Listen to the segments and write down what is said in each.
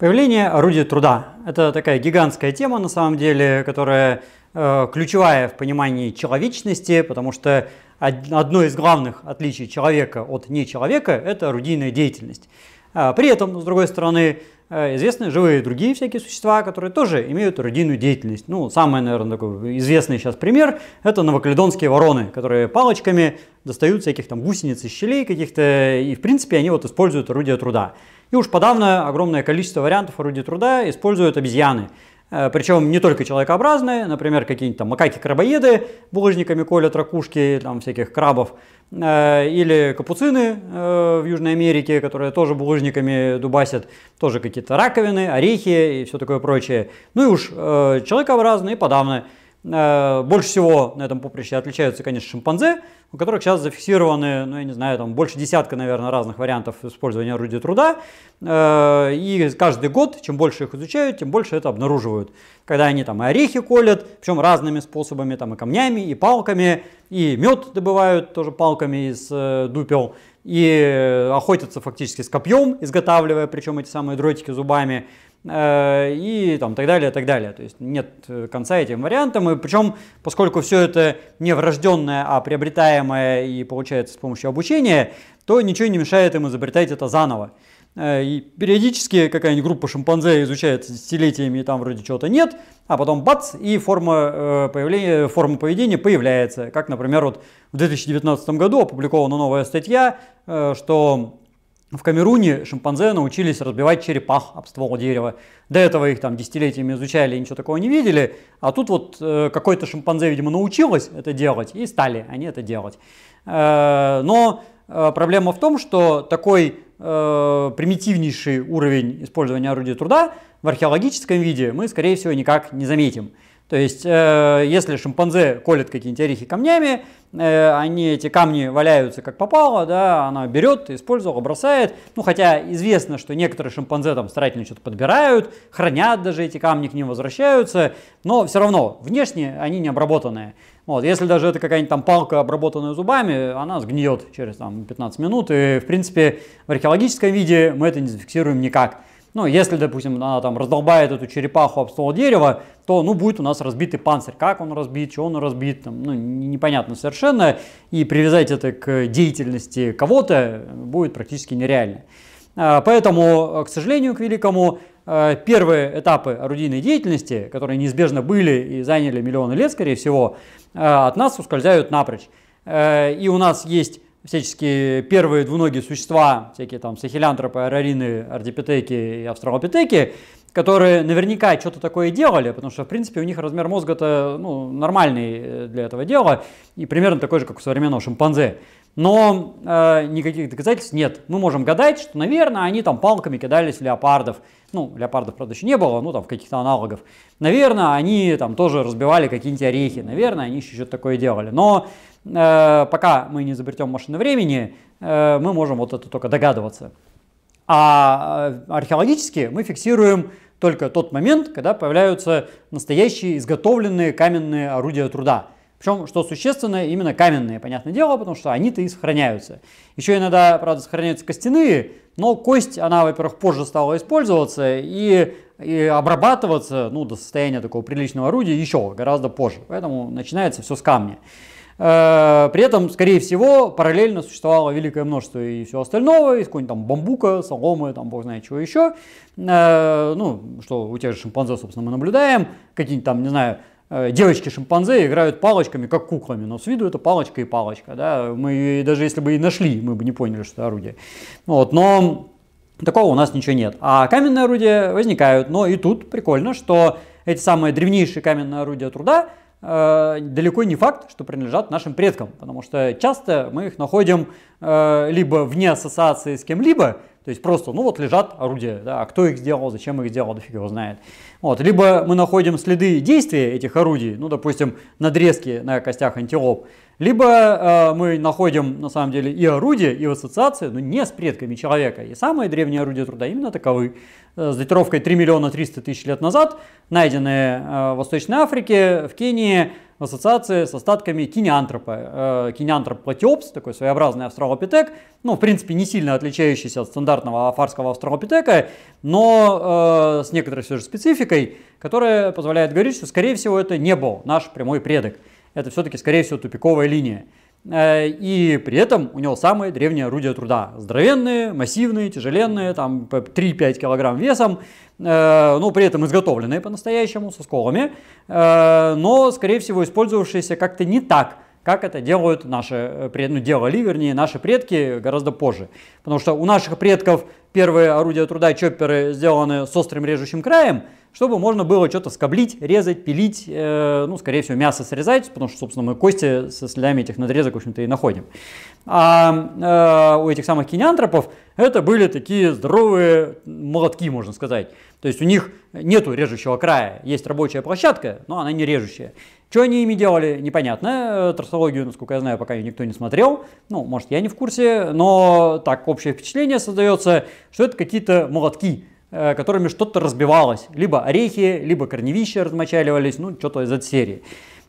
Появление орудия труда – это такая гигантская тема, на самом деле, которая э, ключевая в понимании человечности, потому что одно из главных отличий человека от нечеловека – это орудийная деятельность. А при этом, с другой стороны, известны живые другие всякие существа, которые тоже имеют орудийную деятельность. Ну, самый, наверное, такой известный сейчас пример – это новокаледонские вороны, которые палочками достают всяких там гусениц из щелей каких-то, и, в принципе, они вот используют орудие труда. И уж подавно огромное количество вариантов орудий труда используют обезьяны. Э, Причем не только человекообразные, например, какие-нибудь там макаки-крабоеды булыжниками колят ракушки там всяких крабов, э, или капуцины э, в Южной Америке, которые тоже булыжниками дубасят, тоже какие-то раковины, орехи и все такое прочее. Ну и уж человекообразные подавно. Э, больше всего на этом поприще отличаются, конечно, шимпанзе, у которых сейчас зафиксированы, ну, я не знаю, там больше десятка, наверное, разных вариантов использования орудия труда. Э, и каждый год, чем больше их изучают, тем больше это обнаруживают. Когда они там и орехи колят, причем разными способами, там и камнями, и палками, и мед добывают тоже палками из э, дупел, и охотятся фактически с копьем, изготавливая причем эти самые дротики зубами. Э, и там, так далее, так далее. То есть нет э, конца этим вариантам. И причем, поскольку все это не врожденное, а приобретаемое и получается с помощью обучения, то ничего не мешает им изобретать это заново. Э, и периодически какая-нибудь группа шимпанзе изучается десятилетиями, и там вроде чего-то нет, а потом бац, и форма, появления, форма поведения появляется. Как, например, вот в 2019 году опубликована новая статья, что в Камеруне шимпанзе научились разбивать черепах об ствол дерева. До этого их там десятилетиями изучали и ничего такого не видели. А тут вот э, какой-то шимпанзе, видимо, научилось это делать и стали они это делать. Э, но э, проблема в том, что такой э, примитивнейший уровень использования орудия труда в археологическом виде мы, скорее всего, никак не заметим. То есть, э, если шимпанзе колет какие-нибудь орехи камнями, э, они эти камни валяются как попало, да, она берет, использовала, бросает. Ну, хотя известно, что некоторые шимпанзе там старательно что-то подбирают, хранят даже эти камни, к ним возвращаются, но все равно внешне они не обработанные. Вот, если даже это какая-нибудь там палка, обработанная зубами, она сгниет через там, 15 минут, и в принципе в археологическом виде мы это не зафиксируем никак. Ну, если, допустим, она там раздолбает эту черепаху об ствол дерева, то, ну, будет у нас разбитый панцирь. Как он разбит, что он разбит, там, ну, непонятно совершенно. И привязать это к деятельности кого-то будет практически нереально. А, поэтому, к сожалению, к великому, а, первые этапы орудийной деятельности, которые неизбежно были и заняли миллионы лет, скорее всего, а, от нас ускользают напрочь. И у нас есть всяческие первые двуногие существа, всякие там сахилянтропы, арарины, ардипитеки и австралопитеки, которые наверняка что-то такое делали, потому что, в принципе, у них размер мозга-то ну, нормальный э, для этого дела, и примерно такой же, как у современного шимпанзе. Но э, никаких доказательств нет. Мы можем гадать, что, наверное, они там палками кидались в леопардов. Ну, леопардов, правда, еще не было, ну, там, в каких-то аналогов. Наверное, они там тоже разбивали какие-нибудь орехи. Наверное, они еще что-то такое делали. Но пока мы не изобретем машины времени, э, мы можем вот это только догадываться. А э, археологически мы фиксируем только тот момент, когда появляются настоящие изготовленные каменные орудия труда. Причем, что существенно, именно каменные, понятное дело, потому что они-то и сохраняются. Еще иногда, правда, сохраняются костяные, но кость, она, во-первых, позже стала использоваться и, и обрабатываться ну, до состояния такого приличного орудия еще гораздо позже. Поэтому начинается все с камня. Э, при этом, скорее всего, параллельно существовало великое множество и всего остального, из какой-нибудь там бамбука, соломы, там бог знает чего еще. Э, ну, что у тех же шимпанзе, собственно, мы наблюдаем. Какие-нибудь там, не знаю, э, девочки-шимпанзе играют палочками, как куклами, но с виду это палочка и палочка. Да? Мы даже если бы и нашли, мы бы не поняли, что это орудие. Вот, но такого у нас ничего нет. А каменные орудия возникают. Но и тут прикольно, что эти самые древнейшие каменные орудия труда э, далеко не факт, что принадлежат нашим предкам, потому что часто мы их находим э, либо вне ассоциации с кем-либо, то есть просто, ну вот лежат орудия, да, а кто их сделал, зачем их сделал, да фиг его знает. Вот, либо мы находим следы действия этих орудий, ну, допустим, надрезки на костях антилоп, либо э, мы находим, на самом деле, и орудия, и ассоциации, но не с предками человека. И самые древние орудия труда именно таковы. Э, с датировкой 3 миллиона 300 тысяч лет назад, найденные э, в Восточной Африке, в Кении, в ассоциации с остатками кинеантропа. Э, кинеантроп платиопс, такой своеобразный австралопитек, ну, в принципе, не сильно отличающийся от стандартного афарского австралопитека, но э, с некоторой все же спецификой, которая позволяет говорить, что, скорее всего, это не был наш прямой предок. Это все-таки, скорее всего, тупиковая линия. Э, и при этом у него самые древние орудия труда. Здоровенные, массивные, тяжеленные, там 3-5 килограмм весом, э, но при этом изготовленные по-настоящему, со сколами, э, но, скорее всего, использовавшиеся как-то не так, как это делают наши, ну, делали, вернее, наши предки гораздо позже. Потому что у наших предков первые орудия труда, чопперы, сделаны с острым режущим краем, чтобы можно было что-то скоблить, резать, пилить, э, ну, скорее всего, мясо срезать, потому что, собственно, мы кости со следами этих надрезок, в общем-то, и находим. А э, у этих самых кинеантропов это были такие здоровые молотки, можно сказать. То есть у них нету режущего края, есть рабочая площадка, но она не режущая. Что они ими делали, непонятно. Трассологию, насколько я знаю, пока никто не смотрел. Ну, может, я не в курсе, но так общее впечатление создается, что это какие-то молотки, Э, которыми что-то разбивалось. Либо орехи, либо корневища размочаливались, ну, что-то из этой серии.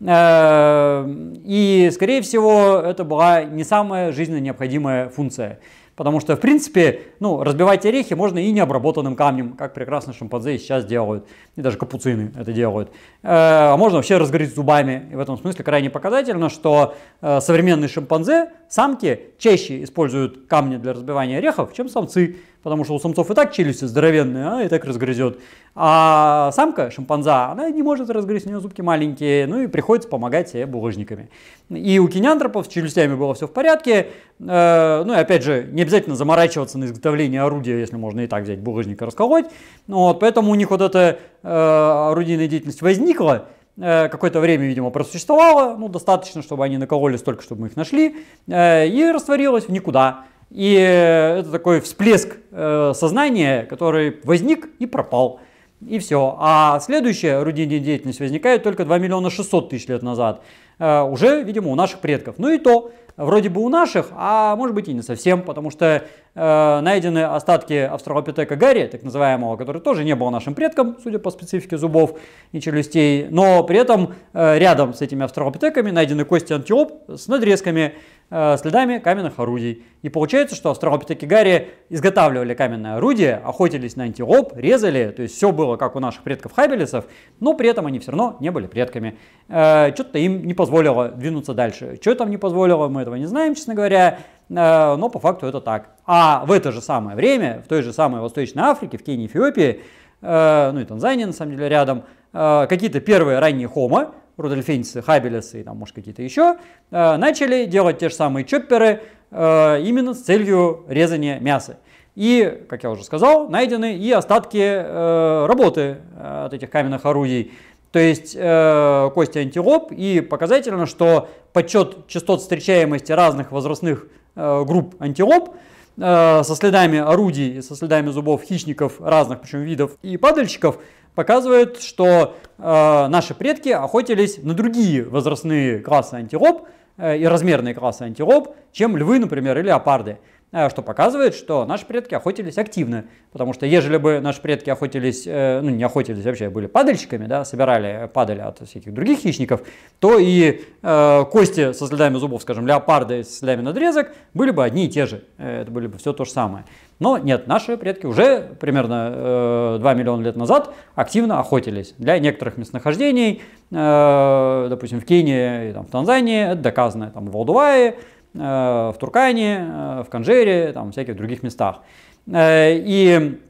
Э, и, скорее всего, это была не самая жизненно необходимая функция. Потому что, в принципе, ну, разбивать орехи можно и необработанным камнем, как прекрасно шимпанзе сейчас делают. И даже капуцины это делают. Э, а можно вообще разгореть зубами. И в этом смысле крайне показательно, что современные шимпанзе, самки, чаще используют камни для разбивания орехов, чем самцы потому что у самцов и так челюсти здоровенные, а и так разгрызет. А самка, шимпанза, она не может разгрызть, у нее зубки маленькие, ну и приходится помогать себе булыжниками. И у кинеантропов с челюстями было все в порядке, э, ну и опять же, не обязательно заморачиваться на изготовление орудия, если можно и так взять булыжник и расколоть. Ну, вот, поэтому у них вот эта э, орудийная деятельность возникла, э, какое-то время, видимо, просуществовало, ну, достаточно, чтобы они накололи столько, чтобы мы их нашли, э, и растворилось в никуда. И это такой всплеск э, сознания, который возник и пропал. И все. А следующая рудийная деятельность возникает только 2 миллиона 600 тысяч лет назад. Э, уже, видимо, у наших предков. Ну и то, вроде бы у наших, а может быть и не совсем, потому что э, найдены остатки австралопитека Гарри, так называемого, который тоже не был нашим предком, судя по специфике зубов и челюстей, но при этом э, рядом с этими австралопитеками найдены кости антилоп с надрезками, следами каменных орудий. И получается, что австралопитеки Гарри изготавливали каменное орудие, охотились на антилоп, резали, то есть все было как у наших предков хабелесов, но при этом они все равно не были предками. Э, Что-то им не позволило двинуться дальше. Что там не позволило, мы этого не знаем, честно говоря, э, но по факту это так. А в это же самое время, в той же самой Восточной Африке, в Кении, Эфиопии, э, ну и Танзании, на самом деле, рядом, э, какие-то первые ранние хомо, рудольфенцы, хабелесы и там, может, какие-то еще, начали делать те же самые чопперы именно с целью резания мяса. И, как я уже сказал, найдены и остатки работы от этих каменных орудий то есть э, кости антилоп, и показательно, что подсчет частот встречаемости разных возрастных э, групп антилоп э, со следами орудий, со следами зубов хищников разных причем видов и падальщиков показывает, что э, наши предки охотились на другие возрастные классы антилоп э, и размерные классы антилоп, чем львы, например, или леопарды. Э, что показывает, что наши предки охотились активно. Потому что ежели бы наши предки охотились, э, ну не охотились вообще, были падальщиками, да, собирали падали от всяких других хищников, то и э, кости со следами зубов, скажем, леопарда с следами надрезок были бы одни и те же. Э, это были бы все то же самое. Но нет, наши предки уже примерно э, 2 миллиона лет назад активно охотились. Для некоторых местонахождений, э, допустим, в Кении, там, в Танзании, это доказано, там, в Алдувае, в Туркане, э, в Канжере, там, всяких других местах. Э, и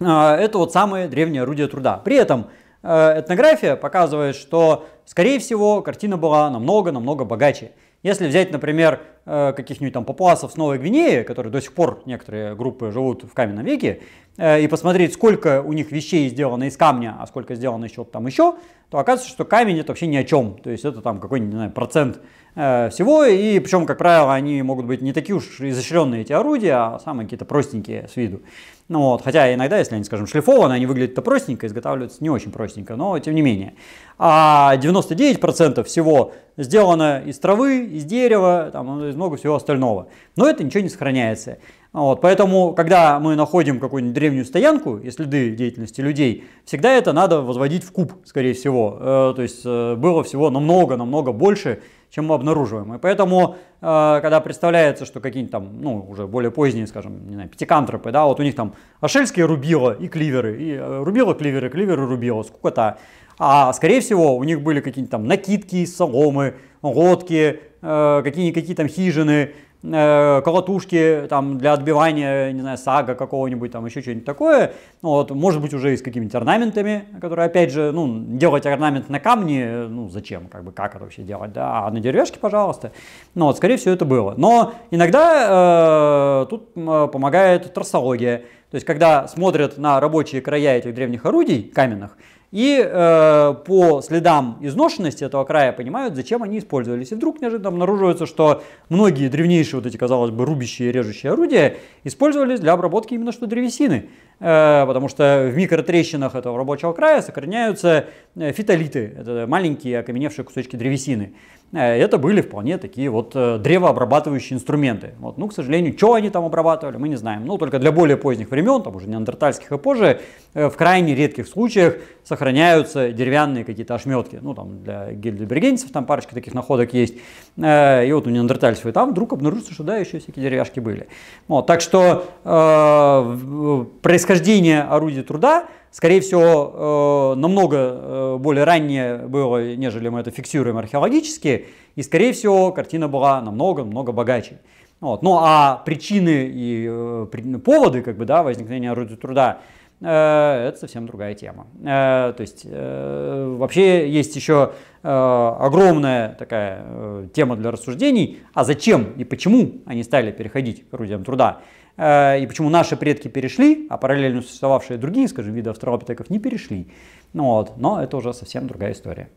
это вот самые древние орудия труда. При этом этнография показывает, что, скорее всего, картина была намного-намного богаче. Если взять, например, каких-нибудь там папуасов с Новой Гвинеи, которые до сих пор некоторые группы живут в каменном веке, и посмотреть, сколько у них вещей сделано из камня, а сколько сделано еще там еще, то оказывается, что камень это вообще ни о чем. То есть это там какой-нибудь, процент Э, всего, и причем, как правило, они могут быть не такие уж изощренные эти орудия, а самые какие-то простенькие с виду. Ну вот, хотя иногда, если они, скажем, шлифованы, они выглядят-то простенько, изготавливаются не очень простенько, но тем не менее. А 99% всего сделано из травы, из дерева, там, из много всего остального. Но это ничего не сохраняется. Вот, поэтому, когда мы находим какую-нибудь древнюю стоянку и следы деятельности людей, всегда это надо возводить в куб, скорее всего. Э, то есть э, было всего намного-намного больше, чем мы обнаруживаем. И поэтому, э, когда представляется, что какие-нибудь там, ну, уже более поздние, скажем, не знаю, пятикантропы, да, вот у них там ашельские рубила и кливеры, и рубила, кливеры, кливеры, рубила, сколько-то. А скорее всего у них были какие-нибудь там накидки из соломы, лодки, какие-никакие там хижины, э, колотушки там для отбивания, не знаю, сага какого-нибудь, там еще что-нибудь такое. Ну, вот, может быть, уже и с какими-то орнаментами, которые, опять же, ну, делать орнамент на камне, ну, зачем, как бы, как это вообще делать, да, а на деревяшке, пожалуйста. Ну, вот, скорее всего, это было. Но иногда э, тут помогает трассология. То есть, когда смотрят на рабочие края этих древних орудий каменных, и э, по следам изношенности этого края понимают, зачем они использовались. И вдруг неожиданно обнаруживается, что многие древнейшие вот эти, казалось бы, рубящие и режущие орудия использовались для обработки именно что древесины. Э, потому что в микротрещинах этого рабочего края сохраняются э, фитолиты, это маленькие окаменевшие кусочки древесины. Э, это были вполне такие вот древообрабатывающие инструменты. Вот, ну, к сожалению, что они там обрабатывали, мы не знаем. Ну, только для более поздних времен, там уже неандертальских и позже, в крайне редких случаях сохраняются деревянные какие-то ошметки. Ну, там для гильдебергенцев там парочка таких находок есть. И вот у неандертальцев и там вдруг обнаружится, что да, еще всякие деревяшки были. Вот, так что э, происхождение орудия труда, скорее всего, э, намного э, более раннее было, нежели мы это фиксируем археологически, и, скорее всего, картина была намного-много богаче. Вот. Ну а причины и э, поводы как бы, да, возникновения орудия труда это совсем другая тема. То есть вообще есть еще огромная такая тема для рассуждений, а зачем и почему они стали переходить к орудиям труда. Э, и почему наши предки перешли, а параллельно существовавшие другие, скажем, виды австралопитеков не перешли. Ну, вот, но это уже совсем другая история.